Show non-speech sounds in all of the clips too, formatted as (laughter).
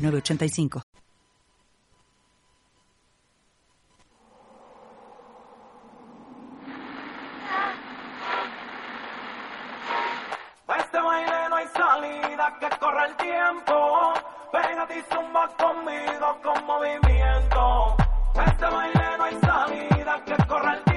985. este baile no hay salida, que corre el tiempo. Pégate y zumba conmigo con movimiento. este baile no hay salida, que corre el tiempo.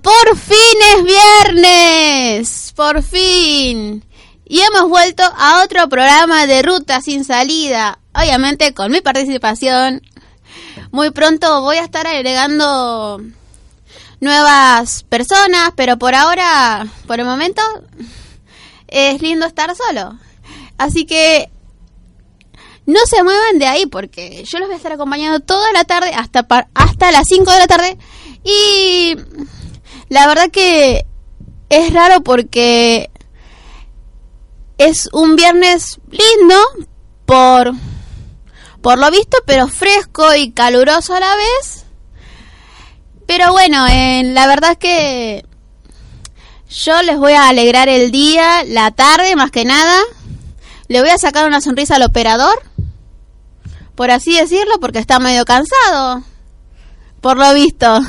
Por fin es viernes, por fin. Y hemos vuelto a otro programa de Ruta sin salida, obviamente con mi participación. Muy pronto voy a estar agregando nuevas personas, pero por ahora, por el momento, es lindo estar solo. Así que no se muevan de ahí porque yo los voy a estar acompañando toda la tarde hasta, hasta las 5 de la tarde. Y la verdad que es raro porque es un viernes lindo por, por lo visto, pero fresco y caluroso a la vez. Pero bueno, la verdad es que yo les voy a alegrar el día, la tarde más que nada. Le voy a sacar una sonrisa al operador, por así decirlo, porque está medio cansado, por lo visto.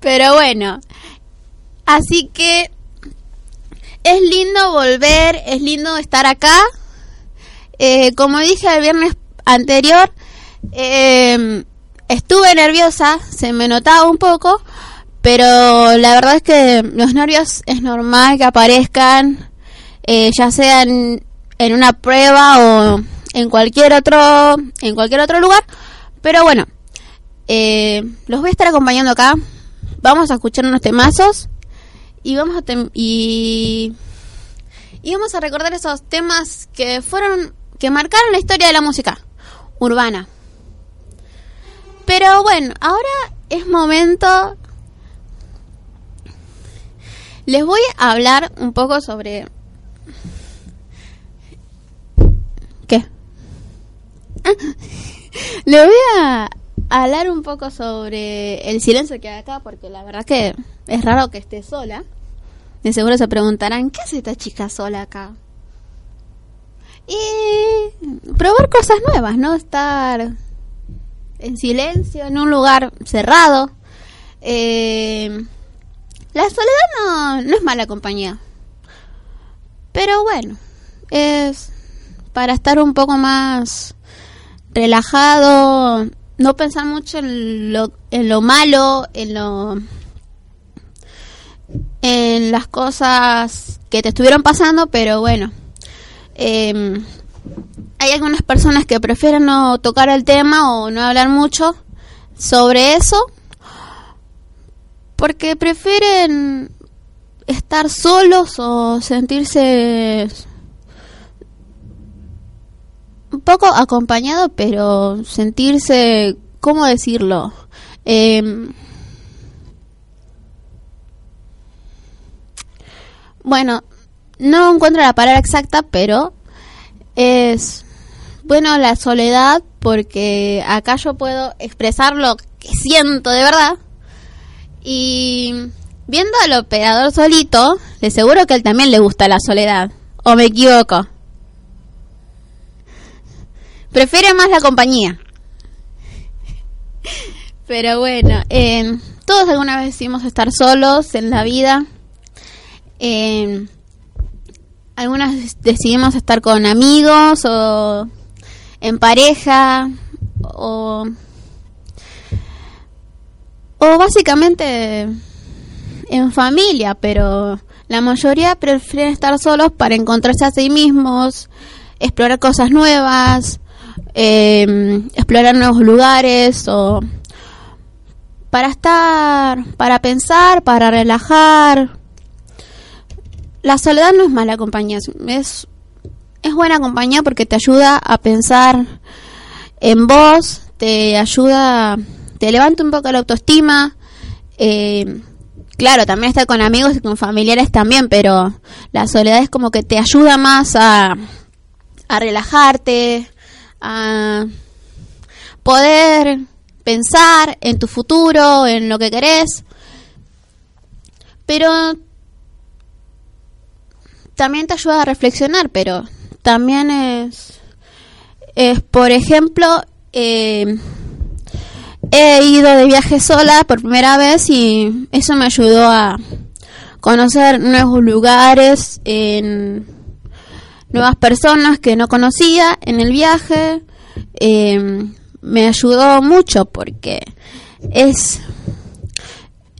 Pero bueno, así que es lindo volver, es lindo estar acá. Eh, como dije el viernes anterior, eh, estuve nerviosa, se me notaba un poco, pero la verdad es que los nervios es normal que aparezcan, eh, ya sea en, una prueba o en cualquier otro, en cualquier otro lugar. Pero bueno, los voy a estar acompañando acá. Vamos a escuchar unos temazos y vamos a y vamos a recordar esos temas que fueron que marcaron la historia de la música urbana. Pero bueno, ahora es momento les voy a hablar un poco sobre ¿Qué? (laughs) Les voy a hablar un poco sobre el silencio que hay acá porque la verdad que es raro que esté sola. De seguro se preguntarán, ¿qué hace esta chica sola acá? Y probar cosas nuevas, ¿no? Estar en silencio, en un lugar cerrado. Eh, la soledad no, no es mala compañía. Pero bueno, es para estar un poco más relajado, no pensar mucho en lo, en lo malo, en lo en las cosas que te estuvieron pasando, pero bueno, em, hay algunas personas que prefieren no tocar el tema o no hablar mucho sobre eso porque prefieren estar solos o sentirse un poco acompañado, pero sentirse, ¿cómo decirlo? Eh, bueno, no encuentro la palabra exacta, pero es, bueno, la soledad, porque acá yo puedo expresar lo que siento de verdad. Y viendo al operador solito, de seguro que a él también le gusta la soledad. ¿O me equivoco? Prefiere más la compañía. Pero bueno, eh, todos alguna vez decimos estar solos en la vida. Eh, algunas decidimos estar con amigos o en pareja o, o básicamente en familia, pero la mayoría prefieren estar solos para encontrarse a sí mismos, explorar cosas nuevas, eh, explorar nuevos lugares o para estar, para pensar, para relajar. La soledad no es mala compañía, es, es buena compañía porque te ayuda a pensar en vos, te ayuda, te levanta un poco la autoestima. Eh, claro, también estar con amigos y con familiares también, pero la soledad es como que te ayuda más a, a relajarte, a poder pensar en tu futuro, en lo que querés. Pero también te ayuda a reflexionar, pero también es, es por ejemplo, eh, he ido de viaje sola por primera vez y eso me ayudó a conocer nuevos lugares, en nuevas personas que no conocía en el viaje. Eh, me ayudó mucho porque es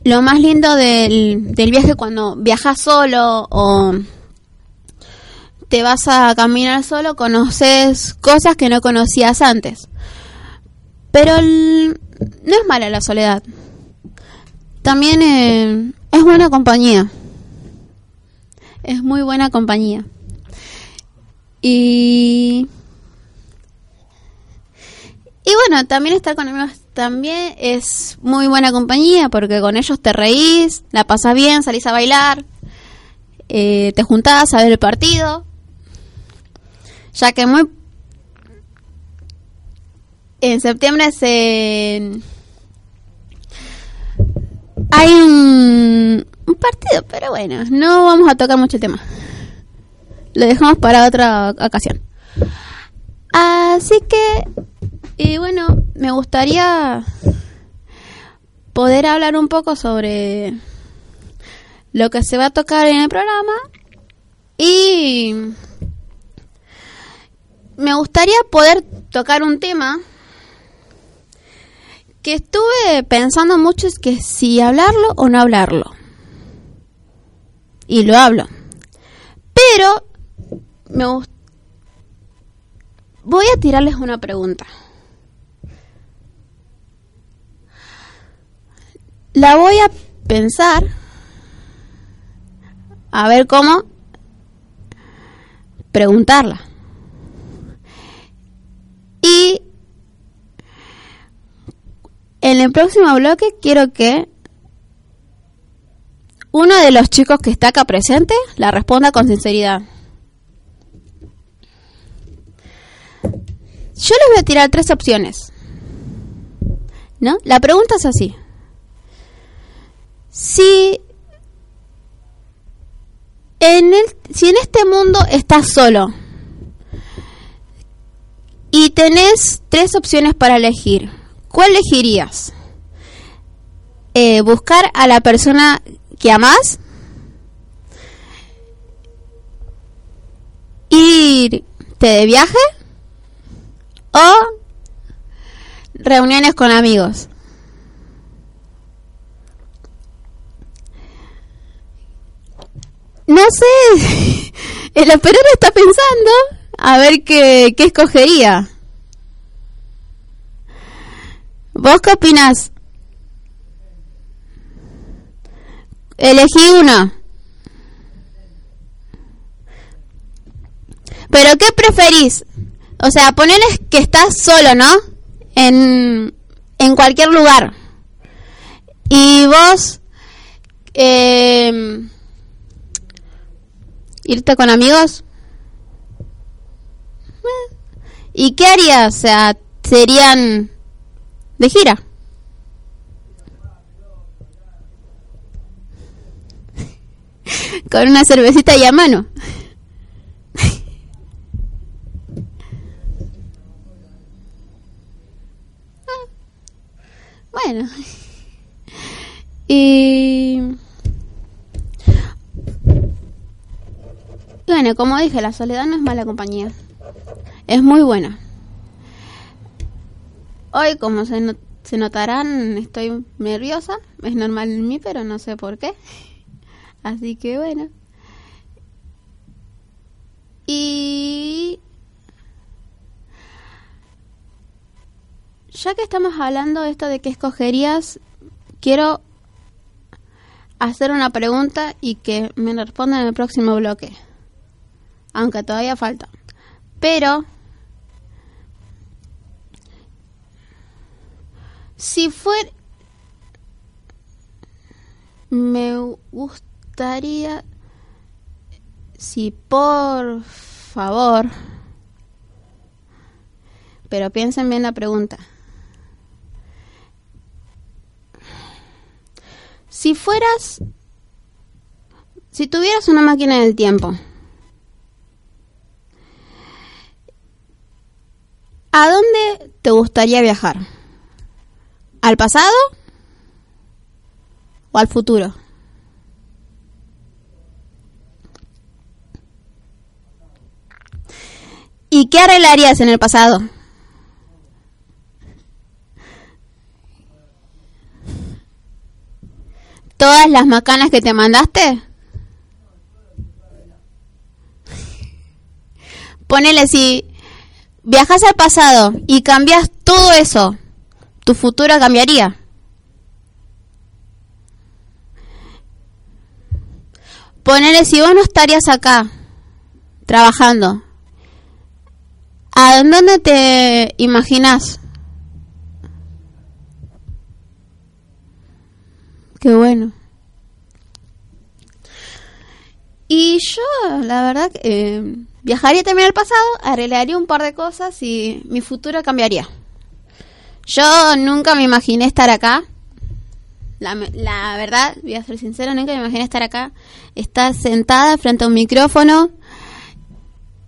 lo más lindo del, del viaje cuando viajas solo o te vas a caminar solo, conoces cosas que no conocías antes. Pero no es mala la soledad. También eh, es buena compañía. Es muy buena compañía. Y y bueno, también estar con amigos también es muy buena compañía porque con ellos te reís, la pasas bien, salís a bailar. eh, te juntabas a ver el partido, ya que muy en septiembre se hay un partido, pero bueno, no vamos a tocar mucho el tema. Lo dejamos para otra ocasión. Así que, y bueno, me gustaría poder hablar un poco sobre lo que se va a tocar en el programa y me gustaría poder tocar un tema que estuve pensando mucho es que si hablarlo o no hablarlo. Y lo hablo. Pero me voy a tirarles una pregunta. La voy a pensar a ver cómo preguntarla. Y en el próximo bloque quiero que uno de los chicos que está acá presente la responda con sinceridad. Yo les voy a tirar tres opciones. ¿No? La pregunta es así. Si en el, si en este mundo estás solo y tenés tres opciones para elegir, ¿cuál elegirías? Eh, ¿Buscar a la persona que amás? ¿Irte de viaje? ¿O reuniones con amigos? No sé, (laughs) el operador está pensando a ver qué, qué escogería. ¿Vos qué opinás? Elegí una. ¿Pero qué preferís? O sea, ponerles que estás solo, ¿no? En, en cualquier lugar. Y vos... Eh, irte con amigos. Eh, ¿Y qué harías? O sea, serían de gira. (laughs) con una cervecita y a mano. Bueno. (laughs) Y... Bueno, como dije, la soledad no es mala compañía. Es muy buena. Hoy, como se, se notarán, estoy nerviosa. Es normal en mí, pero no sé por qué. (laughs) Así que bueno. Y... Ya que estamos hablando de esto de qué escogerías, quiero hacer una pregunta y que me respondan en el próximo bloque. Aunque todavía falta. Pero... Si fuera... Me gustaría... Si por favor... Pero piensen bien la pregunta. Si fueras... Si tuvieras una máquina del tiempo, ¿a dónde te gustaría viajar? ¿Al pasado o al futuro? ¿Y qué arreglarías en el pasado? ¿Todas las macanas que te mandaste? Ponele si viajas al pasado y cambias todo eso, tu futuro cambiaría. Ponele si vos no estarías acá trabajando, ¿a dónde te imaginas? Qué bueno. Y yo, la verdad, eh, viajaría también al pasado, arreglaría un par de cosas y mi futuro cambiaría. Yo nunca me imaginé estar acá. La, la verdad, voy a ser sincera, nunca me imaginé estar acá. Estar sentada frente a un micrófono.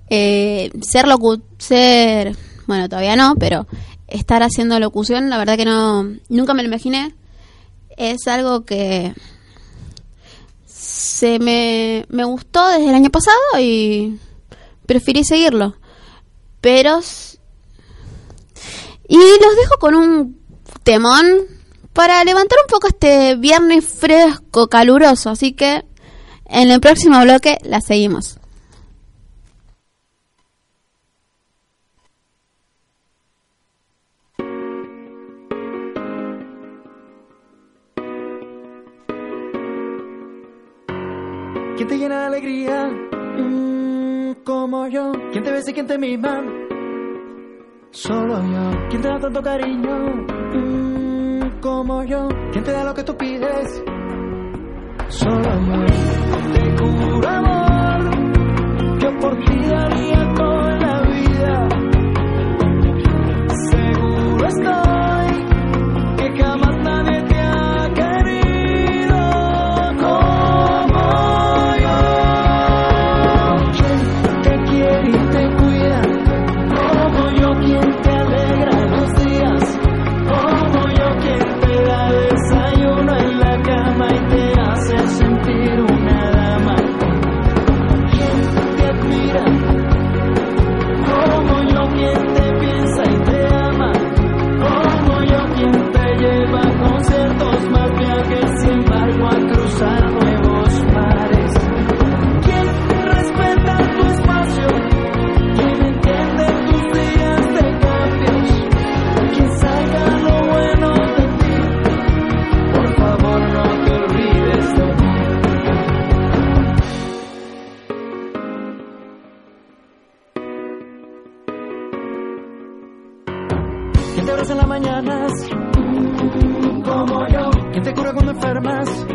Eh, ser locu ser bueno todavía no pero estar haciendo locución la verdad que no nunca me lo imaginé es algo que se me, me gustó desde el año pasado y preferí seguirlo pero y los dejo con un temón para levantar un poco este viernes fresco, caluroso. Así que en el próximo bloque la seguimos. ¿Quién te llena de alegría? Mm, como yo. ¿Quién te besa y quién te mima? Solo yo. ¿Quién te da tanto cariño? Mm, como yo. ¿Quién te da lo que tú pides? Solo yo. Te juro amor. Yo por ti daría ¿Quién te abraza en las mañanas? Como yo. ¿Quién te cura cuando enfermas?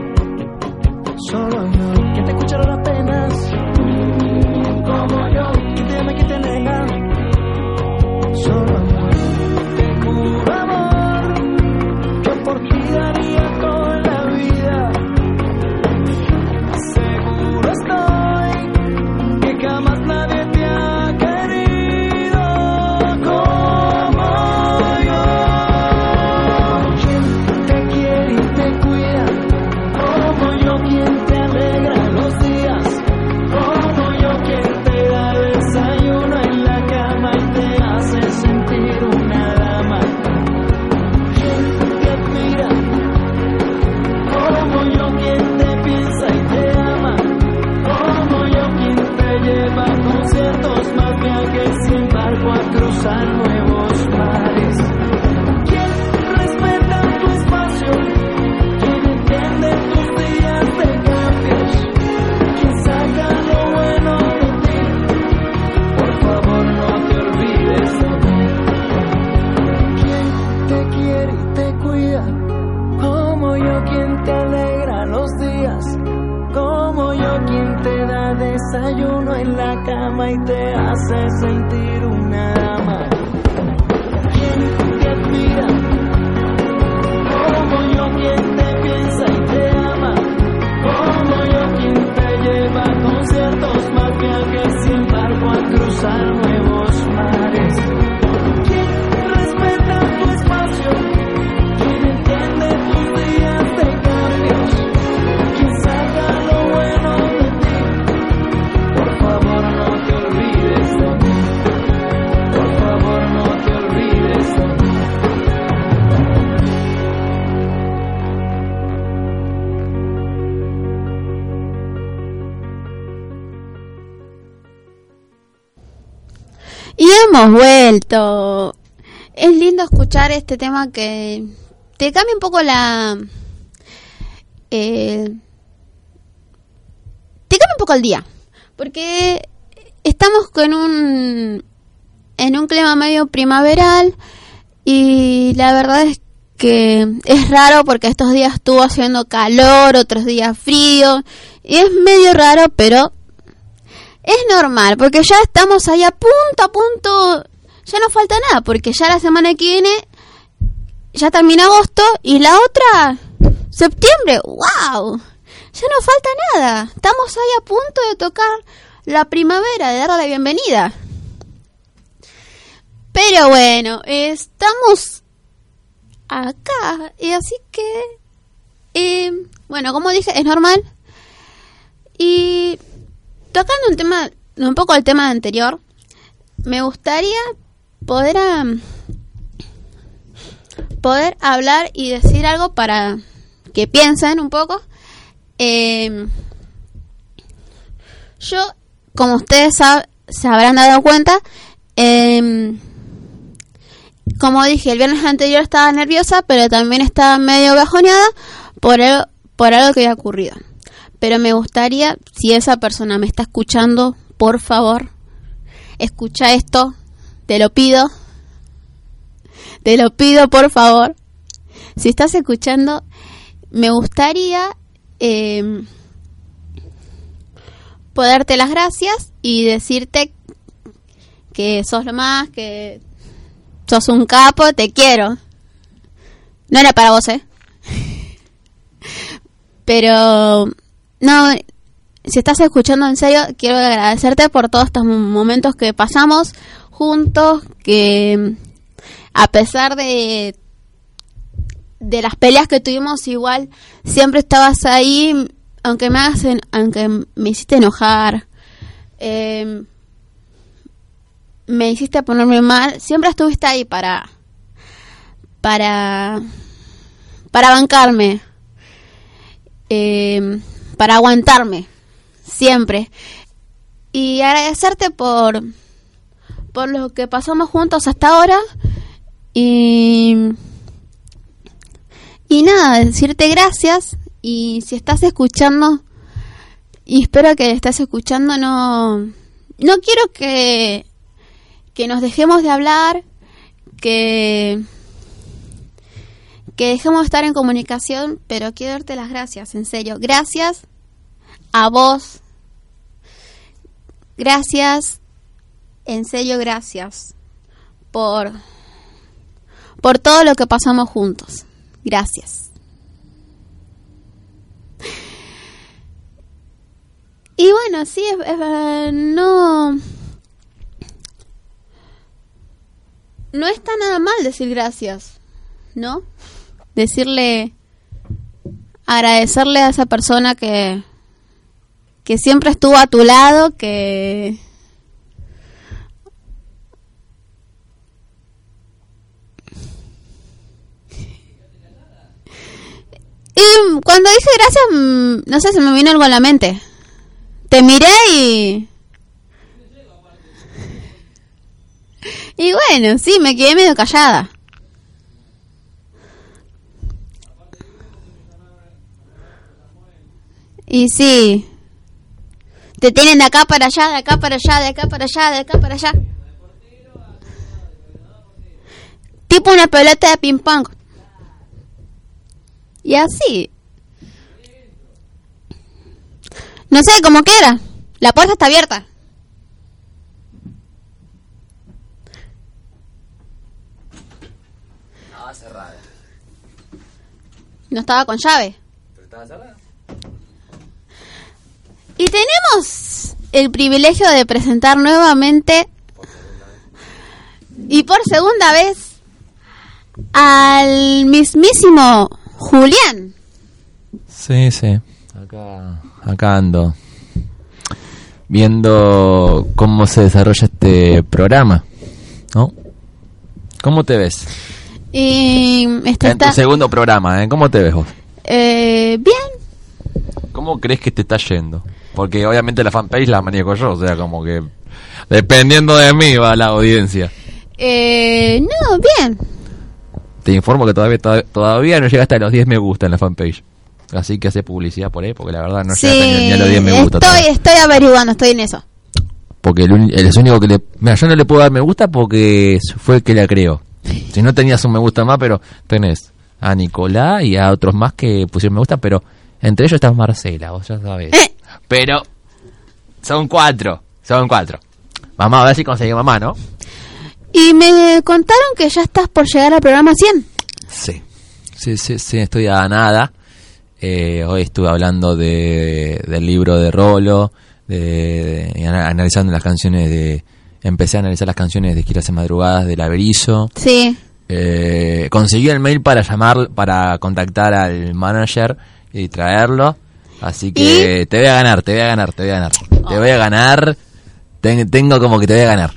Solo yo. ¿Quién te escucha las penas? Y te hace sentir una dama. ¿Quién te admira? Como yo, quien te piensa y te ama. Como yo, quien te lleva a conciertos, más viajes, sin embargo, a cruzar nuevos mares. Vuelto. Es lindo escuchar este tema que te cambia un poco la... eh, te cambia un poco el día. Porque estamos con un... En un clima medio primaveral. Y la verdad es que es raro porque estos días estuvo haciendo calor, otros días frío. Y es medio raro, pero es normal, porque ya estamos ahí a punto, a punto, ya no falta nada, porque ya la semana que viene ya termina agosto y la otra, septiembre, wow, ya no falta nada, estamos ahí a punto de tocar la primavera, de darle la bienvenida. Pero bueno, estamos acá y así que, eh, bueno, como dije, es normal. Y tocando un tema, un poco el tema anterior, me gustaría poder am, poder hablar y decir algo para que piensen un poco. Eh, yo, como ustedes sab- se habrán dado cuenta, eh, como dije, el viernes anterior estaba nerviosa, pero también estaba medio bajoneada por, el- por algo que había ocurrido. Pero me gustaría, si esa persona me está escuchando, por favor, escucha esto, te lo pido, te lo pido por favor. Si estás escuchando, me gustaría eh, poderte las gracias y decirte que sos lo más, que sos un capo, te quiero. No era para vos, ¿eh? (laughs) Pero, no, si estás escuchando en serio, quiero agradecerte por todos estos momentos que pasamos juntos, que a pesar de de las peleas que tuvimos igual siempre estabas ahí aunque me hacen aunque me hiciste enojar eh, me hiciste ponerme mal siempre estuviste ahí para para para bancarme. Eh, para aguantarme siempre. Y agradecerte por por lo que pasamos juntos hasta ahora. Y y nada, decirte gracias. Y si estás escuchando y espero que estés escuchando no no quiero que que nos dejemos de hablar, que que dejemos de estar en comunicación, pero quiero darte las gracias, en serio. Gracias a vos. Gracias. En serio, gracias por por todo lo que pasamos juntos. Gracias. Y bueno, sí, es, no... No está nada mal decir gracias, ¿no? Decirle, agradecerle a esa persona que, que siempre estuvo a tu lado, que... Y cuando dije gracias, mm, no sé, se me vino algo a la mente. Te miré y... (laughs) Y bueno, sí, me quedé medio callada. Y sí. Te tienen de acá para allá, de acá para allá, de acá para allá, de acá para allá. Tipo una pelota de ping pong. Y así. No sé, como quiera. La puerta está abierta. Estaba cerrada. No estaba con llave. ¿Pero estaba cerrada? Y tenemos el privilegio de presentar nuevamente y por segunda vez al mismísimo Julián. Sí, sí. Acá, acá ando. Viendo cómo se desarrolla este programa. ¿No? ¿Cómo te ves? Y este En tu segundo programa, ¿eh? ¿Cómo te ves vos? eh, bien. ¿Cómo crees que te está yendo? Porque obviamente la fanpage la manejo yo, o sea, como que dependiendo de mí va la audiencia. Eh, no, bien. Te informo que todavía todavía no llegaste a los 10 me gusta en la fanpage. Así que hace publicidad por ahí, porque la verdad no sí, llegaste ni, a los 10 me gusta. estoy, todavía. estoy averiguando, estoy en eso. Porque el, el es único que le... Mira, yo no le puedo dar me gusta porque fue el que la creó. (laughs) Si no tenías un me gusta más, pero tenés a Nicolás y a otros más que pusieron me gusta, pero entre ellos está Marcela, vos ya sabés. Eh. Pero son cuatro. Son cuatro. Vamos a ver si conseguimos más, ¿no? Y me contaron que ya estás por llegar al programa 100. Sí. Sí, sí, sí, estoy a nada. Eh, hoy estuve hablando de, del libro de Rolo, de, analizando las canciones de... Empecé a analizar las canciones de Giras en Madrugadas de La Berizo. Sí. Eh, conseguí el mail para llamar, para contactar al manager y traerlo. Así que te voy a ganar, te voy a ganar, te voy a ganar. Te voy a ganar. Ten- tengo como que te voy a ganar.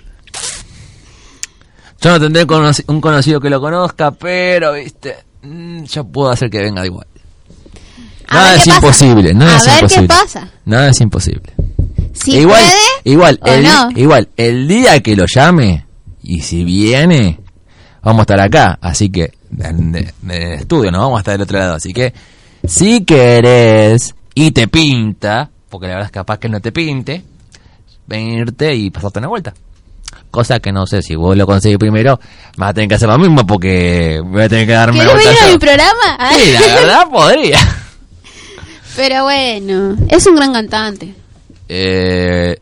Yo no tendré un conocido que lo conozca, pero, viste, mm, yo puedo hacer que venga igual. A Nada es qué imposible, nada A es ver qué imposible. pasa. Nada es imposible. Si igual, puede igual, o el, no. igual, el día que lo llame, y si viene, vamos a estar acá. Así que, en estudio, no vamos a estar del otro lado. Así que, si querés y te pinta, porque la verdad es capaz que no te pinte, venirte y pasarte una vuelta. Cosa que no sé, si vos lo conseguís primero, vas a tener que hacer lo mismo porque voy a tener que darme una ¿Querés vuelta venir a mi programa? Sí, la (laughs) verdad podría. Pero bueno, es un gran cantante. Eh,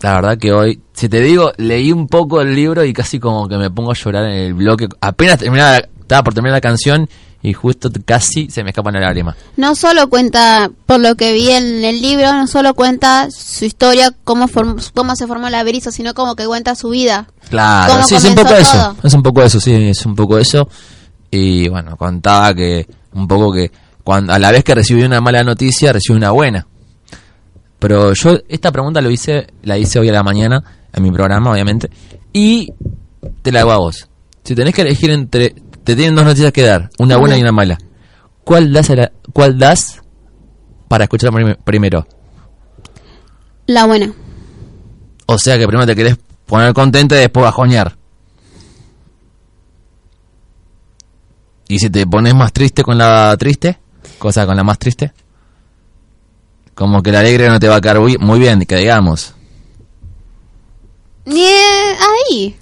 la verdad que hoy, si te digo, leí un poco el libro y casi como que me pongo a llorar en el bloque. Apenas terminaba, estaba por terminar la canción y justo casi se me escapan las lágrimas. No solo cuenta, por lo que vi en el libro, no solo cuenta su historia, cómo, form- cómo se formó la Berizo, sino como que cuenta su vida. Claro, ¿Cómo sí, es un poco eso. Es un poco eso, sí, es un poco eso. Y bueno, contaba que un poco que cuando a la vez que recibí una mala noticia, recibí una buena. Pero yo esta pregunta lo hice, la hice hoy a la mañana en mi programa, obviamente, y te la hago a vos. Si tenés que elegir entre, te tienen dos noticias que dar, una buena y una mala. ¿Cuál das, a la- cuál das para escuchar prim- primero? La buena. O sea que primero te querés poner contento y después bajonear. Y si te pones más triste con la triste, cosa con la más triste, como que la alegre no te va a quedar muy, bien, que digamos. Ni eh, ahí.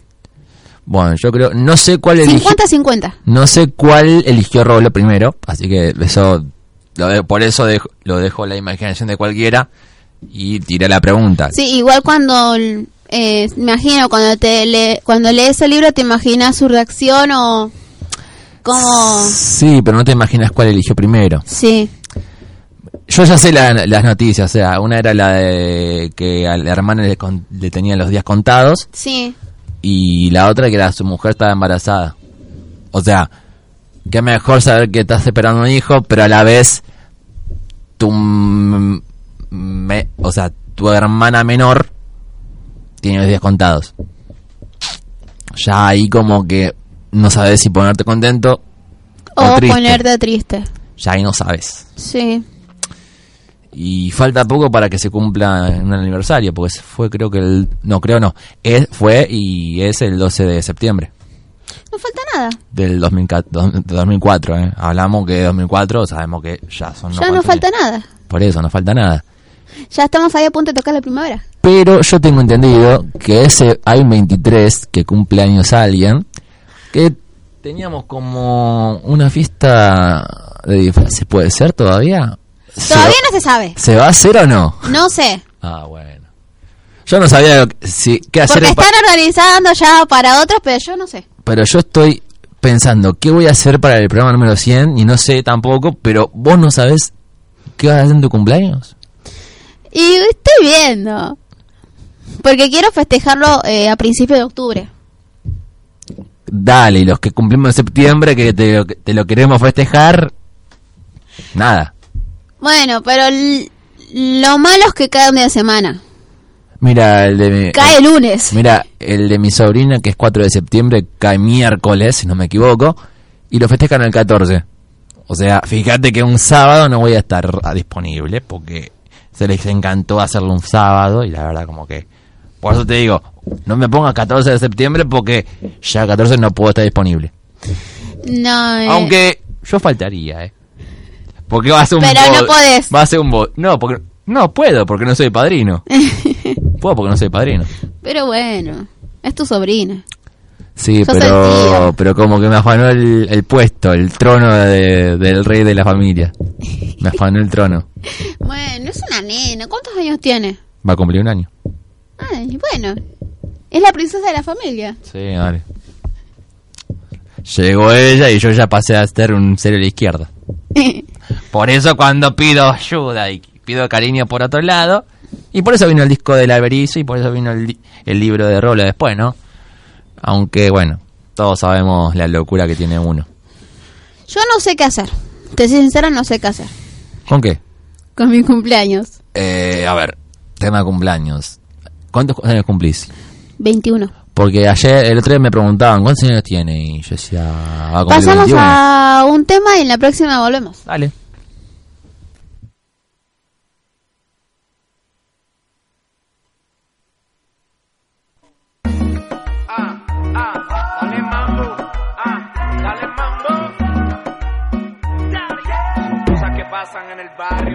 Bueno, yo creo, no sé cuál eligió, 50-50. no sé cuál eligió Rolo primero, así que eso, lo de- por eso dejo, lo dejo a la imaginación de cualquiera y tiré la pregunta. Sí, igual cuando, eh, me imagino, cuando te le, cuando lees el libro, te imaginas su reacción o como... Sí, pero no te imaginas cuál eligió primero. Sí. Yo ya sé la- las noticias, o sea, una era la de que al hermano le, con- le tenían los días contados Sí. Y la otra que era su mujer estaba embarazada. O sea, que mejor saber que estás esperando un hijo, pero a la vez tu me- o sea, tu hermana menor tiene los días contados. Ya ahí como que no sabes si ponerte contento o, O triste. ponerte triste. Ya ahí no sabes. Sí. Y falta poco para que se cumpla un aniversario, porque fue creo que el... No, creo no. Es, fue y es el 12 de septiembre No falta nada. del 2004, dos- de 2004. ¿eh? Hablamos que de 2004, sabemos que ya son... ya no falta años. nada. Por eso, no falta nada. Ya estamos ahí a punto de tocar la primavera. Pero yo tengo entendido que ese hay un 23 que cumple años alguien, que teníamos como una fiesta de disfraces, ¿puede ser todavía? ¿Se Todavía no se sabe. ¿Se va a hacer o no? No sé. Ah, bueno. Yo no sabía si, qué hacer, Porque están organizando ya para otros, pero yo no sé. pero yo estoy pensando qué voy a hacer para el programa número 100 y no sé tampoco, pero vos no sabés qué vas a hacer en tu cumpleaños. Y estoy viendo. Porque quiero festejarlo eh, a principios de octubre. Dale, y los que cumplimos en septiembre, que te, lo- te lo queremos festejar, nada. Bueno, pero lo malo es que cae un día de semana. Mira, el de mi, Cae el lunes. Mira, el de mi sobrina, que es 4 de septiembre, cae miércoles, si no me equivoco, y lo festejan el 14. O sea, fíjate que un sábado no voy a estar disponible, porque se les encantó hacerlo un sábado, y la verdad como que... Por eso te digo, no me pongas 14 de septiembre, porque ya 14 no puedo estar disponible. No, eh, Aunque yo faltaría, ¿eh? Porque va a ser un Pero no podés. Va a ser un bod- No, porque... No puedo, porque no soy padrino. (laughs) puedo porque no soy padrino. Pero bueno, es tu sobrina. Sí, Sos pero, pero como que me afanó el, el puesto, el trono de- del rey de la familia. Me afanó el trono. (laughs) Bueno, es una nena. ¿Cuántos años tiene? Va a cumplir un año. Ay, bueno, es la princesa de la familia. Sí, vale. Llegó ella y yo ya pasé a ser un cero a la izquierda. Por eso cuando pido ayuda y pido cariño por otro lado, y por eso vino el disco del Alberizo y por eso vino el, el libro de Rolo después, ¿no? Aunque bueno, todos sabemos la locura que tiene uno. Yo no sé qué hacer. Te soy sincera, no sé qué hacer. ¿Con qué? Con mi cumpleaños. Eh, a ver, tema de cumpleaños. ¿Cuántos años cumplís? 21. Porque ayer, el otro día me preguntaban, ¿cuántos años tiene? Y yo decía, va a cumplir Pasamos 21. a un tema y en la próxima volvemos. Dale. Ah, ah, dale mambo, ah, dale mambo. Son cosas que pasan en el barrio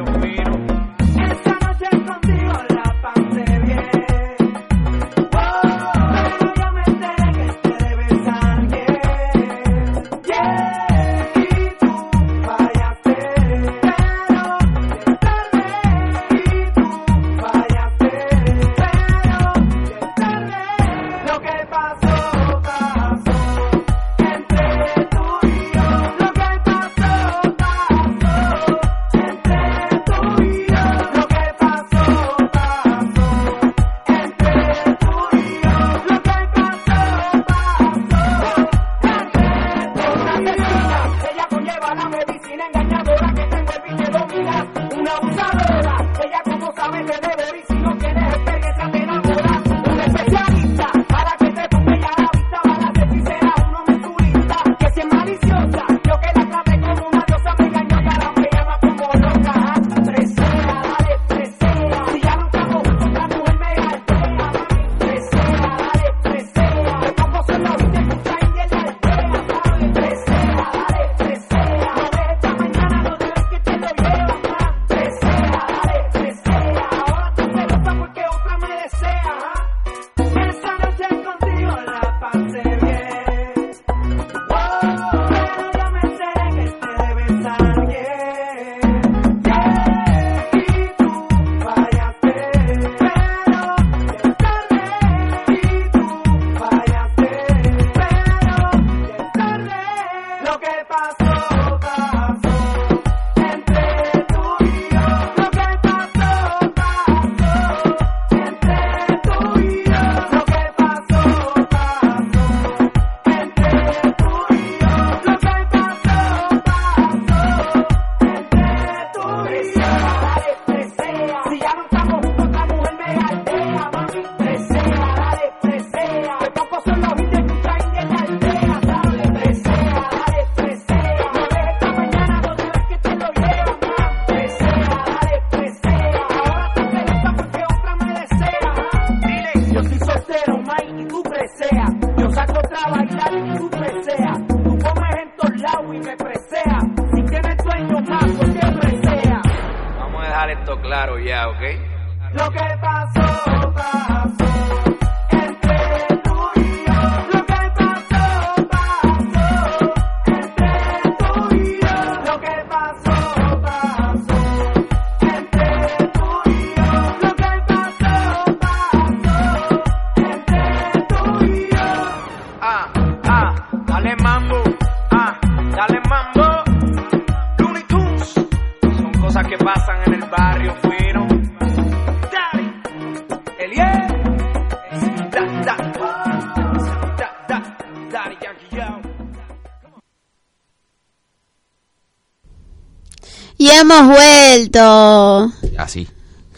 hemos vuelto. Así.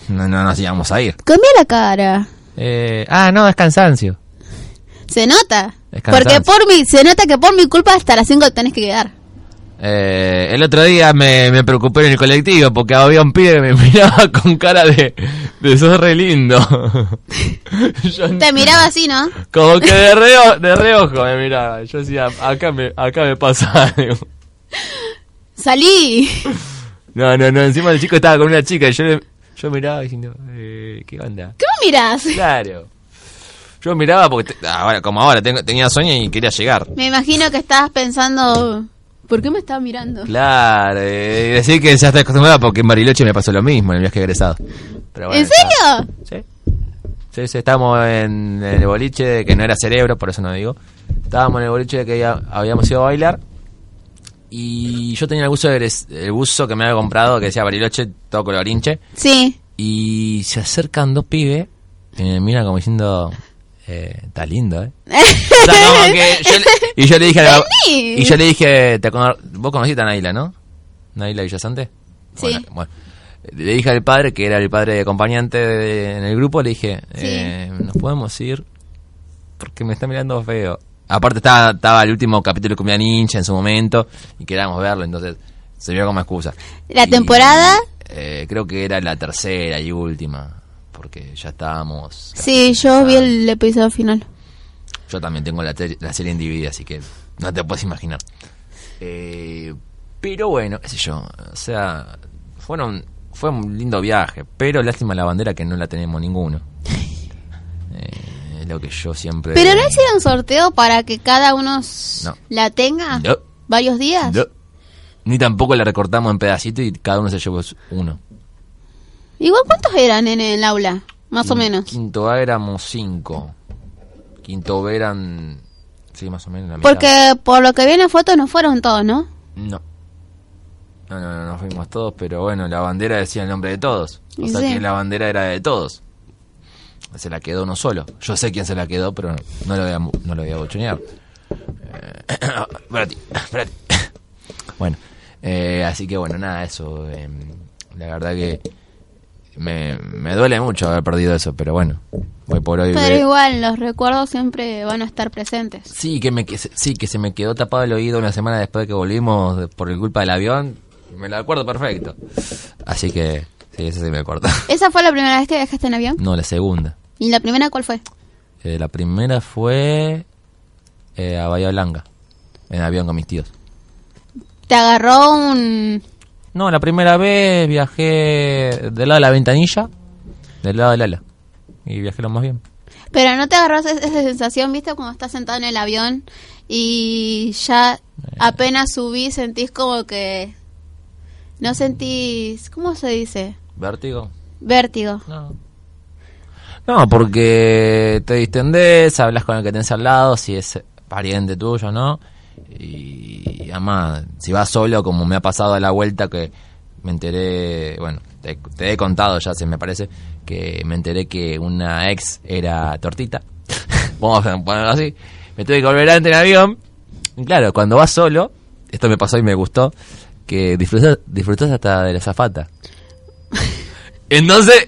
No, no nos íbamos a ir. Cambia la cara. Eh, ah, no, es cansancio. Se nota. Es cansancio. Porque por mi, se nota que por mi culpa hasta las 5 tenés que quedar. Eh, el otro día me, me preocupé en el colectivo porque había un pibe que me (laughs) miraba con cara de, de sos re lindo. (laughs) Yo- Te miraba así, ¿no? como que de, reo- de reojo me miraba. Yo decía, acá me, acá me pasa algo. Salí. (laughs) No, no, no, encima el chico estaba con una chica y yo, le- yo miraba diciendo, eh, ¿qué onda? ¿Qué me mirás? Claro. Yo miraba porque, te- ahora, como ahora, tengo- tenía sueño y quería llegar. Me imagino que estabas pensando, ¿por qué me estaba mirando? Claro, eh, decir que ya está acostumbrada porque en Bariloche me pasó lo mismo en el viaje egresado. Pero bueno, ¿En serio? está- Sí. Sí, sí, estábamos en el boliche, que no era cerebro, por eso no digo. Estábamos en el boliche que ya habíamos ido a bailar. Y yo tenía el buzo, de- el buzo que me había comprado, que decía Bariloche, todo colorinche. Sí. Y se acercan dos pibes y me miran como diciendo, eh, está lindo, ¿eh? (laughs) O sea, como que yo le- y yo le dije, a la- y yo le dije, te vos conociste a Naila, ¿no? Naila Villasante. Sí. Bueno, bueno. le dije al padre, que era el padre de acompañante de- en el grupo, le dije, eh, nos podemos ir porque me está mirando feo. Aparte estaba, estaba el último capítulo de Cumbia Ninja en su momento y queríamos verlo, entonces se vio como excusa. ¿La Y, temporada? eh, creo que era la tercera y última, porque ya estábamos... Sí, yo vi el episodio final. Yo también tengo la, la serie en DVD, así que no te puedes imaginar. Eh, pero bueno, qué sé yo. O sea, fueron, fue un lindo viaje, pero lástima la bandera que no la tenemos ninguno. (laughs) Eh, es lo que yo siempre... ¿Pero no hicieron sorteo para que cada uno No. la tenga? No. ¿Varios días? No. Ni tampoco la recortamos en pedacitos y cada uno se llevó uno. Igual, ¿cuántos eran en el aula? Más o menos. Quinto A éramos cinco. Quinto B eran... Sí, más o menos la mitad. Porque por lo que viene en fotos no fueron todos, ¿no? No. No, no, no, no fuimos todos, pero bueno, la bandera decía el nombre de todos. O Y sea sí. que la bandera era de todos. Se la quedó uno solo. Yo sé quién se la quedó, pero no lo voy a, no lo voy a bochonear. Eh, (coughs) espérate, espérate. (coughs) Bueno, eh, así que bueno, nada, eso. eh, la verdad que me, me duele mucho haber perdido eso, pero bueno, voy por hoy. Pero ve- igual, los recuerdos siempre van a estar presentes. Sí, que me que se- sí que se me quedó tapado el oído una semana después de que volvimos por el culpa del avión. Me lo acuerdo perfecto. Así que sí, eso sí me acuerdo. (laughs) ¿Esa fue la primera vez que viajaste en avión? No, la segunda. ¿Y la primera cuál fue? Eh, la primera fue eh, a Bahía Blanca, en avión con mis tíos. ¿Te agarró un... No, la primera vez viajé del lado de la ventanilla, del lado del ala. Y viajé lo más bien. Pero no te agarró esa, esa sensación, viste, cuando estás sentado en el avión y ya apenas subí sentís como que... No sentís... ¿Cómo se dice? ¿Vértigo? Vértigo. No. No, porque te distendés, hablas con el que tenés al lado, si es pariente tuyo, ¿no? Y además, si vas solo, como me ha pasado a la vuelta, que me enteré, bueno, te, te he contado ya, se me parece, que me enteré que una ex era tortita. (laughs) Vamos a ponerlo así. Me tuve que volver antes en avión. Y claro, cuando vas solo, esto me pasó y me gustó, que disfrutas, disfrutas hasta de la zafata. Entonces,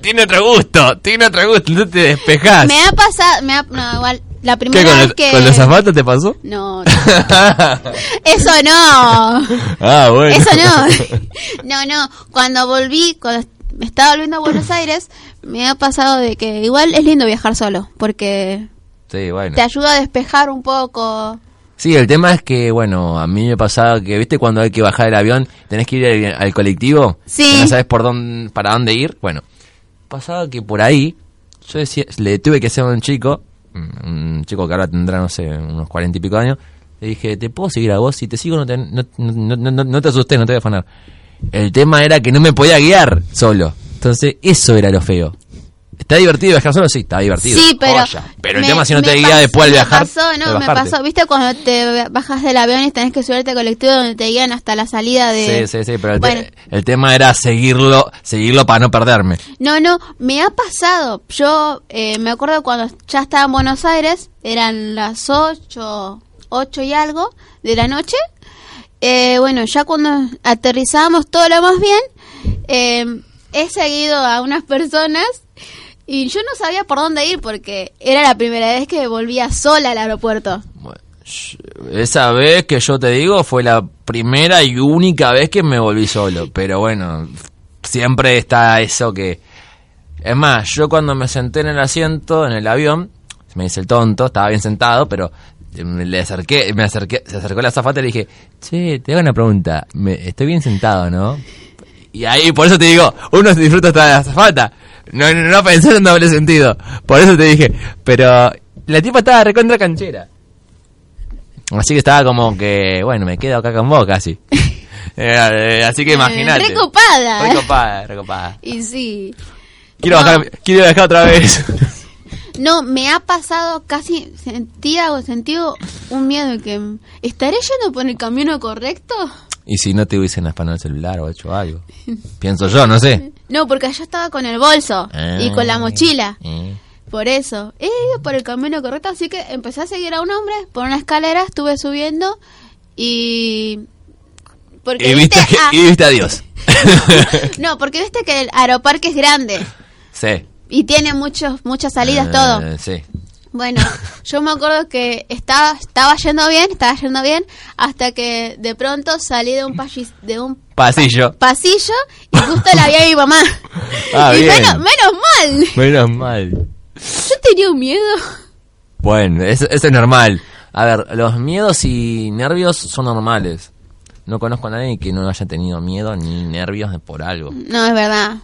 tiene otro gusto, tiene otro gusto, no te despejás. Me ha pasado... Me ha, no, igual, la ¿Qué, primera con, vez el- que... con los zapatos te pasó? No, no. (laughs) Eso no. ah, bueno. Eso no. (laughs) No, no. Cuando volví, cuando estaba volviendo a Buenos Aires, me ha pasado de que igual es lindo viajar solo, porque Sí, bueno. te ayuda a despejar un poco. Sí, el tema es que, bueno, a mí me pasaba que, ¿viste? Cuando hay que bajar el avión, tenés que ir al, al colectivo. Sí. que no sabes por dónde, para dónde ir. Bueno, pasaba que por ahí, yo decía, le tuve que hacer a un chico, mm, un chico que ahora tendrá, no sé, unos cuarenta y pico años, le dije, ¿te puedo seguir a vos? Si te sigo, no te, no, no, no, no- no te asustes, no te voy a afanar. El tema era que no me podía guiar solo. Entonces, eso era lo feo. ¿Está divertido viajar solo? Sí, está divertido. Sí, pero. Joya. Pero el me- tema si no te guía después al viajar. Me pasó, no, me pasó. ¿Viste cuando te bajas del avión y tenés que subirte al colectivo donde te guían hasta la salida de. Sí, sí, sí, pero el, te- Bueno. el tema era seguirlo, seguirlo para no perderme. No, no, me ha pasado. Yo eh, me acuerdo cuando ya estaba en Buenos Aires, eran las 8, 8 y algo de la noche. Eh, bueno, ya cuando aterrizamos todo lo más bien, eh, he seguido a unas personas y yo no sabía por dónde ir porque era la primera vez que volvía sola al aeropuerto. Esa vez que yo te digo fue la primera y única vez que me volví solo. Pero bueno, siempre está eso que... Es más, yo cuando me senté en el asiento, en el avión, me dice el tonto, estaba bien sentado, pero le acerqué, me acerqué, se acercó la azafata y le dije, che, te hago una pregunta, me, estoy bien sentado, ¿no? Y ahí, por eso te digo, uno se disfruta hasta la azafata. No, no, no pensar en doble sentido. Por eso te dije, pero la tipa estaba recontra canchera. Así que estaba como que, bueno, me quedo acá con vos casi. Eh, (laughs) eh, así que imagínate. recopada. Recopada, recopada. Y sí. Quiero No. bajar, quiero otra vez. (laughs) No, me ha pasado casi, sentía o sentí un miedo de que estaré yendo por el camino correcto. y si no te hubiesen afanado el celular o hecho algo. Pienso yo, no sé. (laughs) No, porque yo estaba con el bolso y con la mochila. Eh. Por eso, he ido por el camino correcto, así que empecé a seguir a un hombre por una escalera, estuve subiendo y... Porque Y viste, viste, ah, y viste a Dios. (laughs) no, porque viste que el aeroparque es grande sí. y tiene muchos muchas salidas, Eh, todo. Sí. Bueno, (laughs) yo me acuerdo que estaba estaba yendo bien, estaba yendo bien, hasta que de pronto salí de un pasillo, de un Pasillo. pasillo y justo la vi a mi mamá. Ah, y bien. menos, menos mal. Menos mal. Yo tenía un miedo. Bueno, eso, eso es normal. A ver, los miedos y nervios son normales. No conozco a nadie que no haya tenido miedo ni nervios por algo. No, es verdad.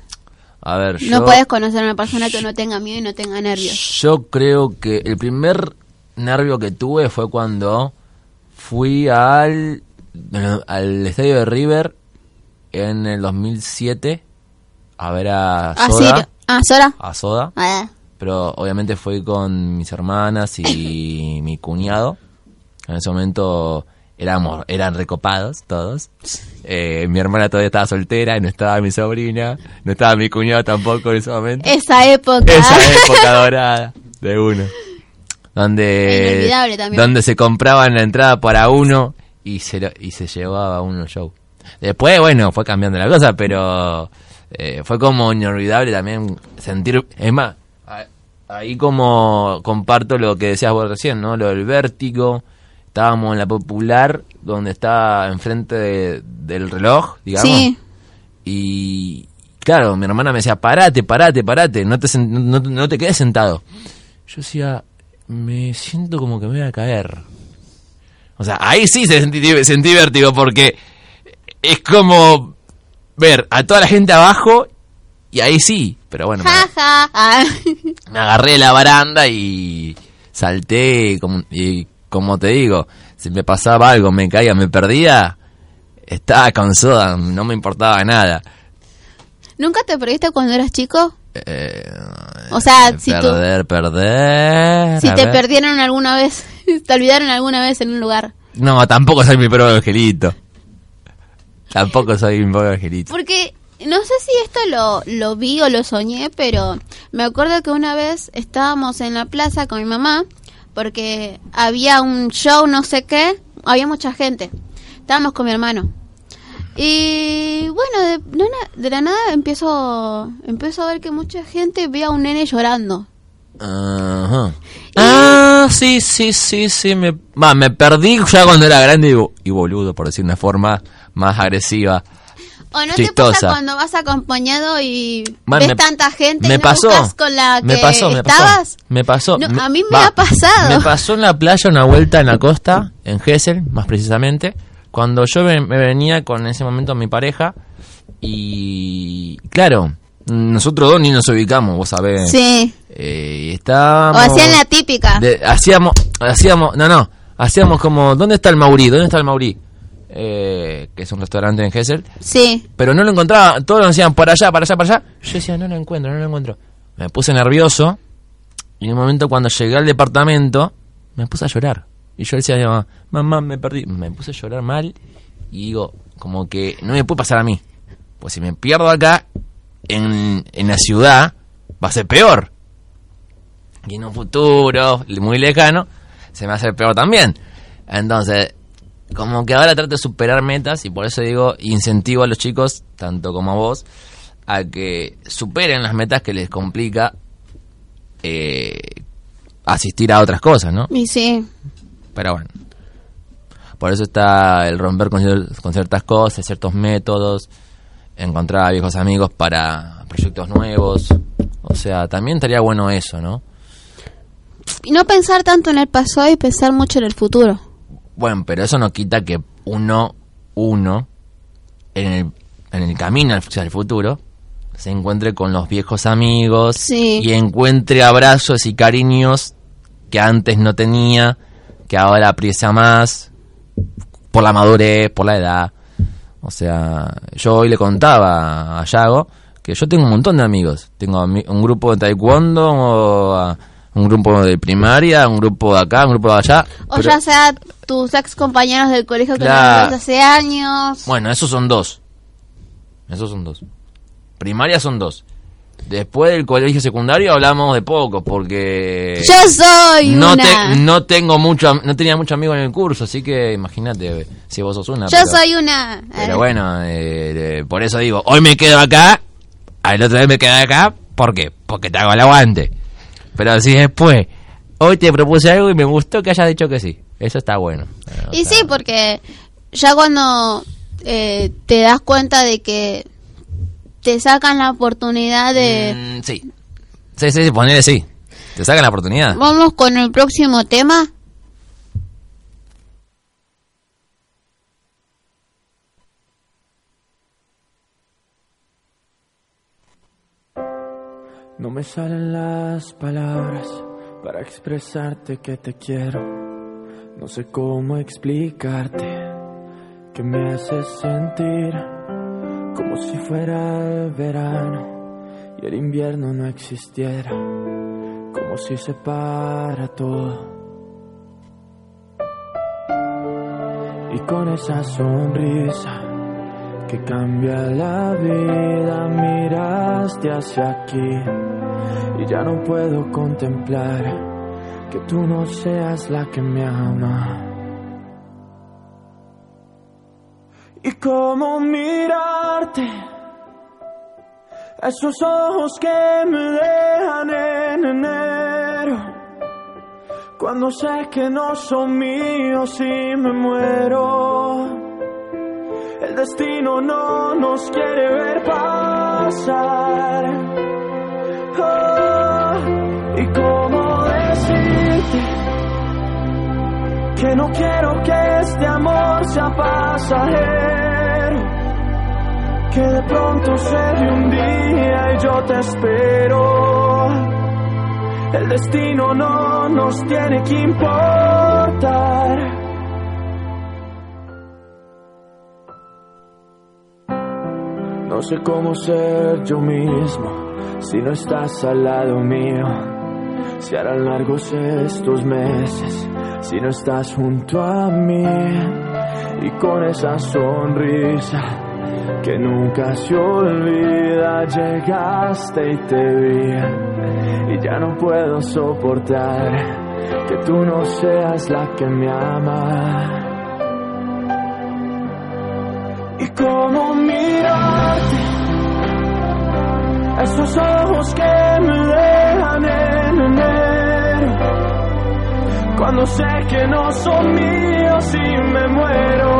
A ver, No yo, puedes conocer a una persona que no tenga miedo y no tenga nervios. yo creo que el primer nervio que tuve fue cuando fui al, al estadio de River en el 2007 a ver a Ah, sí. Soda. Ah, Sora. A Soda. Ah, pero obviamente fue con mis hermanas y mi cuñado. En ese momento éramos, eran recopados todos. Eh, mi hermana todavía estaba soltera, no estaba mi sobrina, no estaba mi cuñado tampoco en ese momento. esa época. Esa (laughs) época dorada de uno. Donde, donde se compraban la entrada para uno y se, lo- y se llevaba uno show. Después, bueno, fue cambiando la cosa, pero eh, fue como inolvidable también sentir... Es más, ahí como comparto lo que decías vos recién, ¿no? Lo del vértigo. Estábamos en la popular, donde está enfrente de- del reloj, digamos. Sí. Y claro, mi hermana me decía, parate, parate, parate, no te, no, no- te quedes sentado. Yo decía, me siento como que me voy a caer. O sea, ahí sí se sentí, sentí vértigo porque es como ver a toda la gente abajo y ahí sí, pero bueno, me, Ja, ja. Me agarré de la baranda y salté como, y como te digo, si me pasaba algo, me caía, me perdía, estaba con soda, no me importaba nada. ¿Nunca te perdiste cuando eras chico? Eh, O sea, si tú- perder, perder. Si te ver. perdieron alguna vez, (laughs) te olvidaron alguna vez en un lugar. No, tampoco soy mi propio angelito. Tampoco soy mi propio angelito. Porque no sé si esto lo, lo vi o lo soñé, pero me acuerdo que una vez estábamos en la plaza con mi mamá, porque había un show, no sé qué, había mucha gente. Estábamos con mi hermano. Y bueno, de, la nada empiezo, empiezo a ver que mucha gente ve a un nene llorando. Ajá. Ah, sí, sí, sí, sí. Me, va, me perdí ya cuando era grande y, y boludo, por decir una forma más agresiva. ¿O no te pasa cuando vas acompañado y Man, ves me- tanta gente me y no pasó. con la que me pasó, me estabas? Me pasó. No, a mí me va, ha pasado. Me pasó en la playa una vuelta en la costa, en Gessel, más precisamente, cuando yo me, me venía con en ese momento mi pareja y claro, nosotros dos ni nos ubicamos, vos sabés. Sí. Eh, O hacían la típica. de- hacíamos, hacíamos, no, no, hacíamos como, ¿dónde está el Maurí? ¿Dónde está el Maurí? Eh, que es un restaurante en Gessel. Sí. Pero no lo encontraba, todos nos decían por allá, para allá, para allá. Yo decía, no lo encuentro, no lo encuentro. Me puse nervioso y en un momento cuando llegué al departamento me puse a llorar. Y yo decía a mi mamá, mamá, me perdí. Me puse a llorar mal y digo, como que no me puede pasar a mí. Pues si me pierdo acá, en, en la ciudad, va a ser peor. Y en un futuro muy lejano, se me va a hacer peor también. Entonces, como que ahora trato de superar metas y por eso digo, incentivo a los chicos, tanto como a vos, a que superen las metas que les complica eh, asistir a otras cosas, ¿no? Y sí. Pero bueno. Por eso está el romper con, con ciertas cosas, ciertos métodos, encontrar a viejos amigos para proyectos nuevos. O sea, también estaría bueno eso, ¿no? Y no pensar tanto en el pasado y pensar mucho en el futuro. Bueno, pero eso no quita que uno, uno, en el, en el camino hacia el futuro, se encuentre con los viejos amigos Sí. y encuentre abrazos y cariños que antes no tenía, que ahora aprecia más, por la madurez, por la edad. O sea, yo hoy le contaba a Yago Que yo tengo un montón de amigos. Tengo un grupo de taekwondo, o, un grupo de primaria, un grupo de acá, un grupo de allá. O pero- ya sea tus ex compañeros del colegio que Claro. no hace años. Bueno, esos son dos. Esos son dos. Primaria son dos. Después del colegio secundario hablamos de poco porque Yo soy no una. te- no tengo mucho no tenía muchos amigos en el curso, así que imagínate si vos sos una. Yo pero- soy una. Pero bueno, eh, eh, por eso digo, hoy me quedo acá, al otro día me quedo acá, ¿por qué? Porque te hago el aguante. Pero si después, hoy te propuse algo y me gustó que hayas dicho que sí, eso está bueno. Y sí, porque ya cuando eh, te das cuenta de que te sacan la oportunidad de... mm, sí. Sí, sí, sí, ponele sí. Te sacan la oportunidad. Vamos con el próximo tema. No me salen las palabras para expresarte que te quiero. No sé cómo explicarte que me haces sentir como si fuera el verano y el invierno no existiera, como si se para todo. Y con esa sonrisa que cambia la vida, miraste hacia aquí y ya no puedo contemplar que tú no seas la que me ama. Y cómo mirarte, esos ojos que me dejan en enero, cuando sé que no son míos y me muero. El destino no nos quiere ver pasar. Oh, que no quiero que este amor sea pasajero. Que de pronto se dé un día y yo te espero. El destino no nos tiene que importar. No sé cómo ser yo mismo si no estás al lado mío. Si harán largos estos meses si no estás junto a mí. Y con esa sonrisa que nunca se olvida, llegaste y te vi. Y ya no puedo soportar que tú no seas la que me ama. Y cómo mirarte, esos ojos que me dejan cuando sé que no son míos y me muero.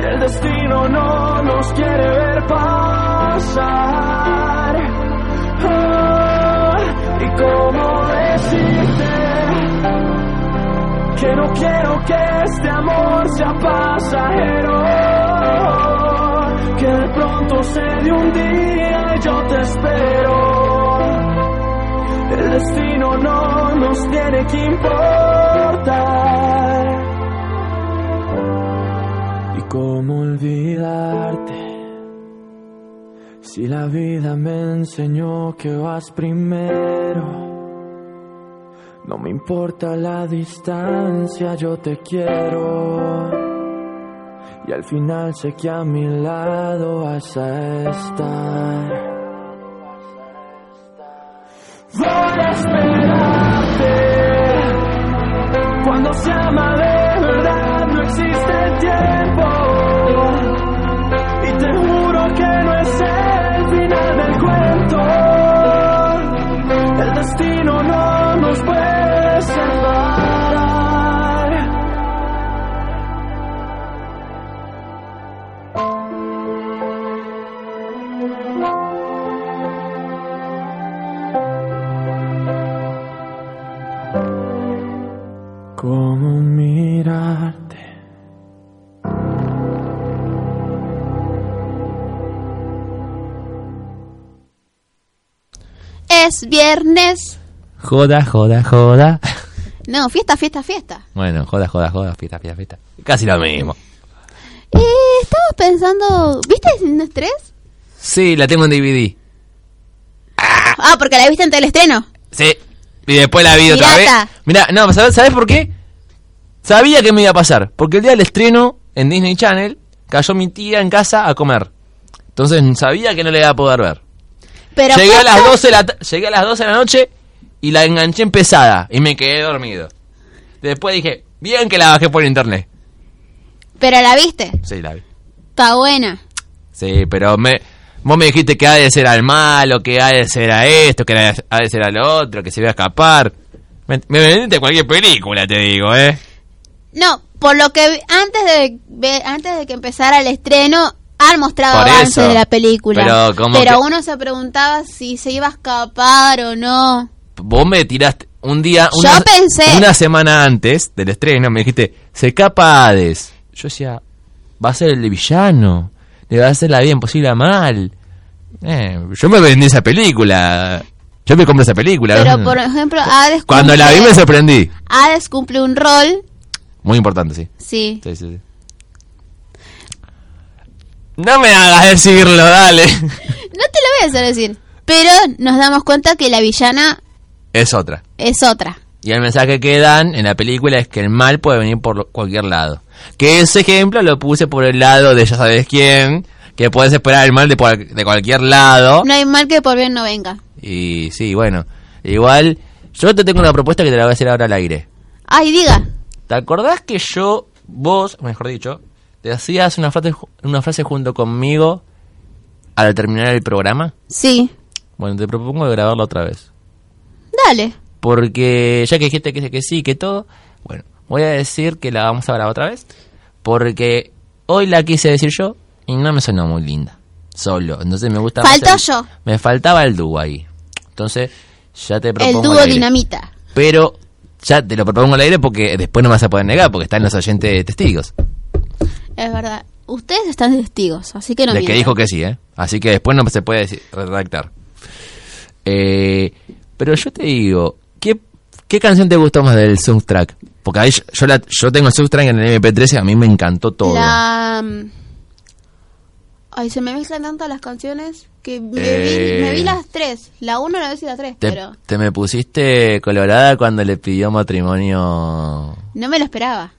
El destino no nos quiere ver pasar. Ah, y cómo decirte que no quiero que este amor sea pasajero. Que de pronto se dé un día y yo te espero. El destino no nos tiene que importar. ¿Y cómo olvidarte? Si la vida me enseñó que vas primero. No me importa la distancia, yo te quiero. Y al final sé que a mi lado vas a estar. Voy a esperarte. Cuando se ama de verdad no existe tiempo. Y te Es viernes. Joda, joda, joda. No, fiesta, fiesta, fiesta. Bueno, joda, joda, joda, fiesta, fiesta, fiesta. Casi lo mismo. Eh, estaba pensando, ¿viste Sin Estrés? Sí, la tengo en DVD. Ah, porque la viste en teleestreno. Sí. Y después la vi otra vez. Pirata. Mira, no, ¿sabes, ¿sabes por qué? Sabía que me iba a pasar. Porque el día del estreno en Disney Channel cayó mi tía en casa a comer. Entonces sabía que no le iba a poder ver. Pero llegué, a las 12 de la, llegué a las 12 de la noche y la enganché empezada y me quedé dormido. Después dije, bien que la bajé por internet. Pero la viste. Sí, la vi. Está buena. Sí, pero me, vos me dijiste que ha de ser al malo, que ha de ser a esto, que ha de- ser al otro, que se iba a escapar. Me, me vendiste cualquier película, te digo, ¿eh? No, por lo que antes de antes de que empezara el estreno han mostrado Por avances eso. de la película. Pero como Pero que- uno se preguntaba si se iba a escapar o no. Vos me tiraste un día, Yo una, pensé- una semana antes del estreno, me dijiste, se escapa Hades. Yo decía, va a ser el villano, le va a hacer la vida imposible a mal. Eh, yo me vendí esa película, yo me compré esa película. Pero por ejemplo, Hades Cuando la vi me sorprendí. Hades cumple un rol, Muy importante, sí. sí. Sí, sí, sí. No me hagas decirlo, dale. No te lo voy a hacer decir. Pero nos damos cuenta que la villana Es otra. es otra. Y el mensaje que dan en la película es que el mal puede venir por cualquier lado. Que ese ejemplo lo puse por el lado de ya sabes quién, que puedes esperar el mal de, por- de cualquier lado. No hay mal que por bien no venga. Y sí, bueno, igual yo te tengo una propuesta que te la voy a hacer ahora al aire. Ay, diga. ¿Te acordás que yo, vos, mejor dicho, te hacías una frase, una frase junto conmigo al terminar el programa? Sí. Bueno, te propongo grabarla otra vez. Dale. Porque ya que dijiste que, que sí, que todo, bueno, voy a decir que la vamos a grabar otra vez. Porque hoy la quise decir yo y no me sonó muy linda. Solo. Entonces me gusta más Faltó el- yo. Me faltaba el dúo ahí. Entonces, ya te propongo. El dúo dinamita. Pero ya te lo propongo al aire porque después no me vas a poder negar porque están los oyentes testigos. Es verdad. Ustedes están testigos, así que no de que dijo que sí, ¿eh? Así que después no se puede decir- redactar. Eh, pero yo te digo, ¿qué, ¿qué canción te gustó más del soundtrack? Porque ahí yo, yo, la- yo tengo el soundtrack en el MP3 y a mí me encantó todo. La... mm, Ay, se me mezclan tantas las canciones que me, Eh. vi, me vi las tres. La uno, la dos y la tres, Te, pero te me pusiste colorada cuando le pidió matrimonio. no me lo esperaba.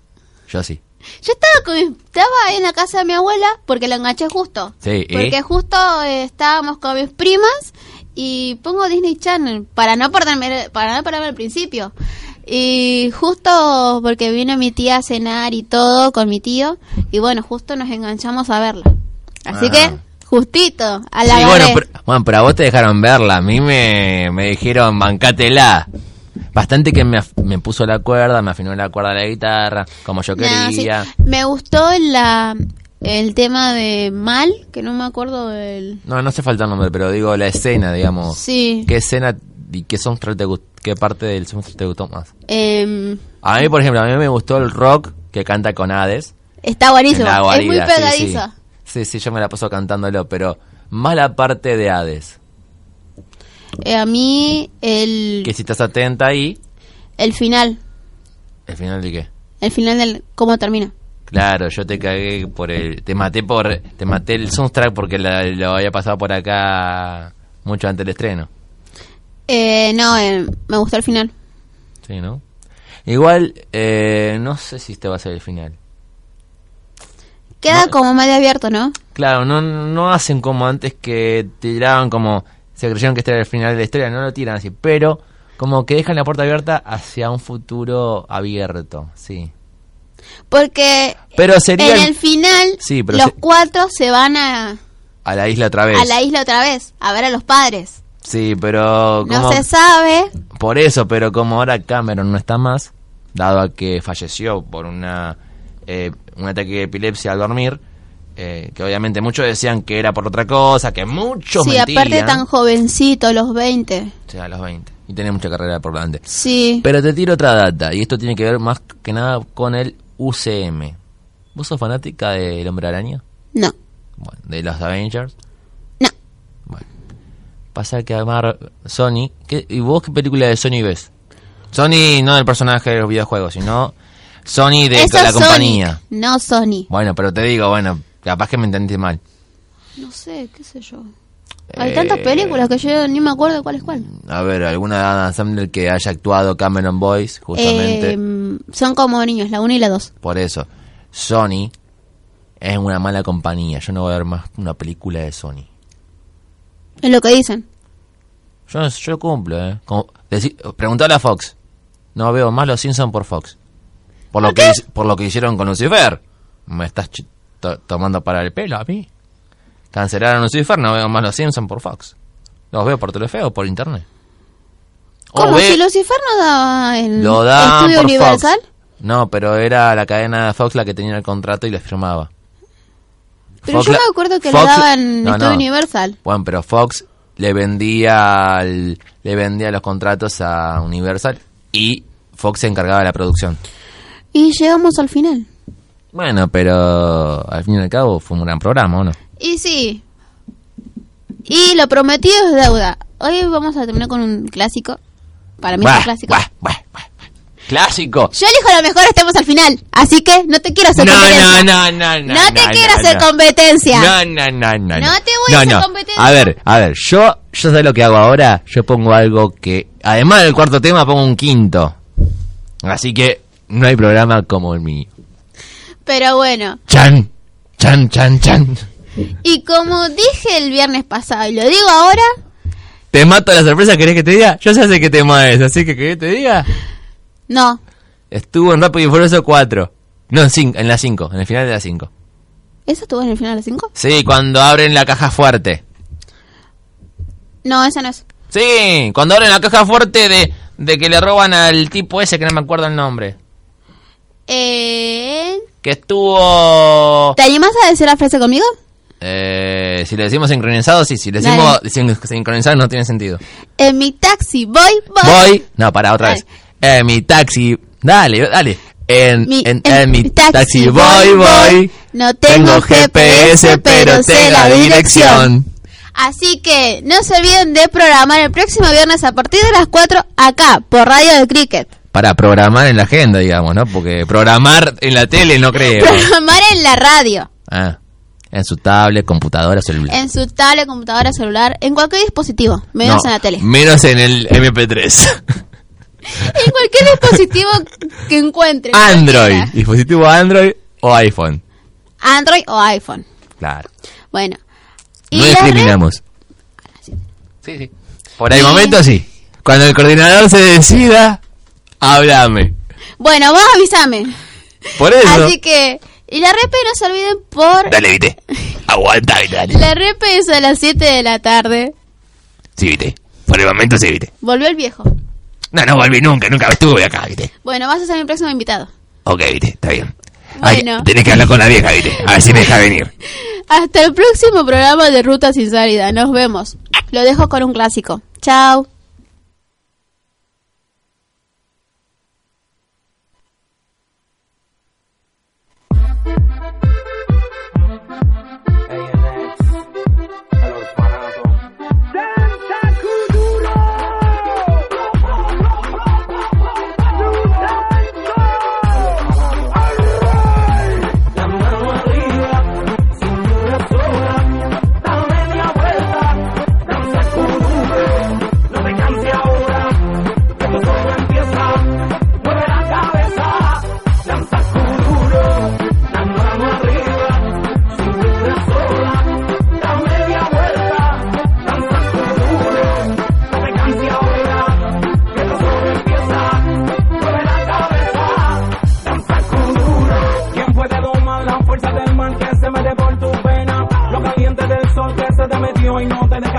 Yo sí. Yo estaba con estaba ahí en la casa de mi abuela porque la enganché justo. Porque justo eh, estábamos con mis primas y pongo Disney Channel para no perderme para no perderme al principio. Y justo porque vino mi tía a cenar y todo con mi tío y bueno, justo nos enganchamos a verla. Así Ah. que justito a la Sí, bueno agarré. pero, bueno, pero a vos te dejaron verla. A mí me, me dijeron, bancátela. Bastante que me, me puso la cuerda, me afinó la cuerda de la guitarra, como yo sí. quería. Me gustó la el tema de Mal, que no me acuerdo del No, no hace falta el nombre, pero digo la escena, digamos. Sí. ¿Qué escena y qué soundtrack te qué parte del soundtrack te gustó más? Em, A mí, por ejemplo, a mí me gustó el rock que canta con Hades. está buenísimo. en la es muy guarida, sí. Sí. sí, sí, yo me la paso cantándolo, pero más la parte de Hades. Eh, a mí el, Que si estás atenta ahí, el final, el final de qué? el final del cómo termina. Claro, yo te cagué por el... Te maté por... Te maté el soundtrack porque la- lo había pasado por acá mucho antes del estreno. Eh, no, eh, me gustó el final. Sí, ¿no? Igual, eh, no sé si este va a ser el final. Queda No. como medio abierto, ¿no? Claro, no, no hacen como antes que tiraban como... Se creyeron que este era el final de la historia, no lo tiran así. Pero como que dejan la puerta abierta hacia un futuro abierto, sí. Porque Pero sería en el- final Sí, pero los se- cuatro se van a, a la isla otra vez. a la isla otra vez a ver a los padres. Sí, pero... No se sabe. Por eso, pero como ahora Cameron no está más, dado a que falleció por una eh, un ataque de epilepsia al dormir, eh, que obviamente muchos decían que era por otra cosa, que muchos Sí, mentían. aparte tan jovencito, los 20. O sea, a los 20. Y tenía mucha carrera por delante. Sí. Pero te tiro otra data, y esto tiene que ver más que nada con el UCM. ¿Vos sos fanática del Hombre Araña? No. Bueno, de los Avengers. No. Bueno. Pasa que además Sony... ¿qué- ¿Y vos qué película de Sony ves? Sony no del personaje de los videojuegos, sino Sony de Eso la es compañía. Sonic, no Sony. Bueno, pero te digo, bueno, capaz que me entendí mal. No sé, qué sé yo. Hay tantas Eh, películas que yo ni me acuerdo cuál es cuál. A ver, alguna de Adam Sandler que haya actuado Cameron Boyce, justamente. Eh, son como niños, la 1 y la 2. Por eso, Sony es una mala compañía. Yo no voy a ver más una película de Sony. Es lo que dicen. Yo, yo cumplo, ¿eh? Preguntale a Fox. No veo más los Simpsons por Fox. Por lo, que, por lo que hicieron con Lucifer. ¿Me estás tomando para el pelo a mí? Cancelaron Lucifer, no veo más los Simpsons por Fox. Los veo por Telefe o por internet. ¿Cómo? ve- Si Lucifer no daba en lo Estudio Universal. Fox. No, pero era la cadena de Fox la que tenía el contrato y le firmaba. Pero Fox yo me acuerdo que Fox- lo daban en No, Estudio no. Universal. Bueno, pero Fox le vendía el- le vendía los contratos a Universal y Fox se encargaba de la producción. Y llegamos al final. Bueno, pero al fin y al cabo fue un gran programa, ¿o no? Y sí. Y lo prometido es deuda. Hoy vamos a terminar con un clásico. Para mí es un clásico. Clásico. Yo elijo lo mejor, estemos al final. Así que no te quiero hacer No, competencia. no, no, no, no. No te quiero hacer no. competencia. No, no, no, no. No te voy a hacer competencia. A ver, a ver, yo, yo sé lo que hago ahora. Yo pongo algo que, además del cuarto tema, pongo un quinto. Así que no hay programa como el mío. Pero bueno. Chan, chan, chan, chan. Y como dije el viernes pasado y lo digo ahora, ¿Te mato la sorpresa? ¿Querés que te diga? Yo ya sé qué tema es, así que ¿querés que te diga? no. Estuvo en Rápido y Furioso 4. No, en, cin- en la 5, en el final de la 5. ¿Eso estuvo en el final de las 5? Sí, cuando abren la caja fuerte. No, esa no es. Sí, cuando abren la caja fuerte de, de que le roban al tipo ese que no me acuerdo el nombre. Eh, Que estuvo... ¿Te animás a decir la frase conmigo? Eh, si le decimos sincronizado, sí. Si le decimos sin- sincronizado no tiene sentido. En mi taxi voy, voy. Voy... No, para, otra Dale. vez. En mi taxi... Dale, dale. En, Mi- en, en en mi mi taxi, taxi voy, voy. No tengo GPS, pero sé la dirección. Así que no se olviden de programar el próximo viernes a partir de las 4 acá, por Radio del Cricket. Para programar en la agenda, digamos, ¿no? Porque programar en la tele no creo. Programar en la radio, Ah, en su tablet, computadora, celular. en su tablet, computadora, celular, en cualquier dispositivo, menos No, en la tele. Menos en el MP3. (laughs) En cualquier dispositivo que encuentre. Android. cualquiera. Dispositivo Android o iPhone. Android o iPhone. Claro. Bueno. Y No discriminamos. Sí, sí. Por el Y- momento sí. Cuando el coordinador se decida, háblame. Bueno, vos avísame. Por eso. Así que. Y la repe no se olviden por. Dale, vite. Aguanta, dale. La repe es a las 7 de la tarde. Sí, vite. Por el momento sí, vite. Volvió el viejo. No, no volví nunca, nunca estuve acá, vite. Bueno, vas a ser mi próximo invitado. Ok, vite, está bien. Bueno. tenés que hablar con la vieja, vite. A ver si me deja venir. (laughs) Hasta el próximo programa de Ruta Sin Salida. Nos vemos. Lo dejo con un clásico. Chao.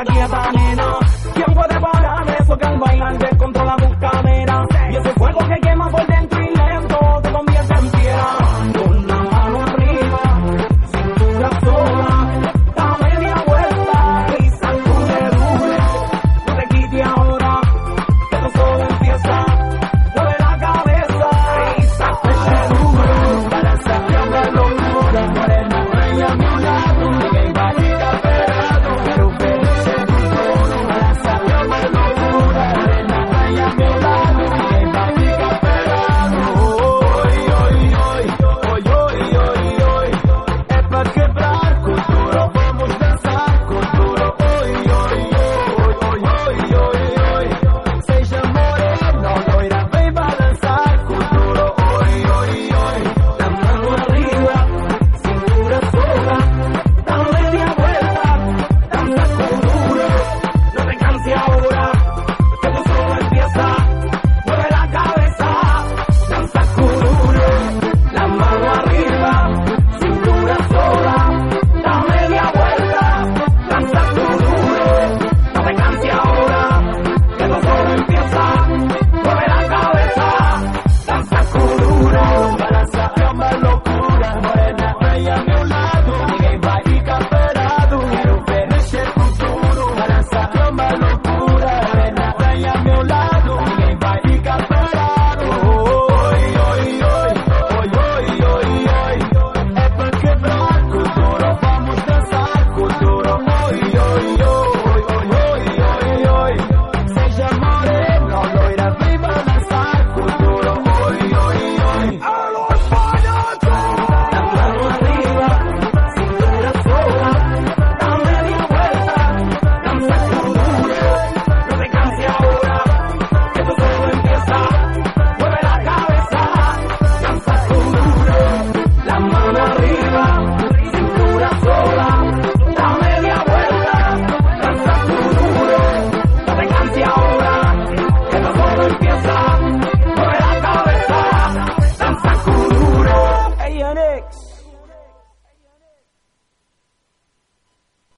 ¿Quién puede parar eso que al bailar de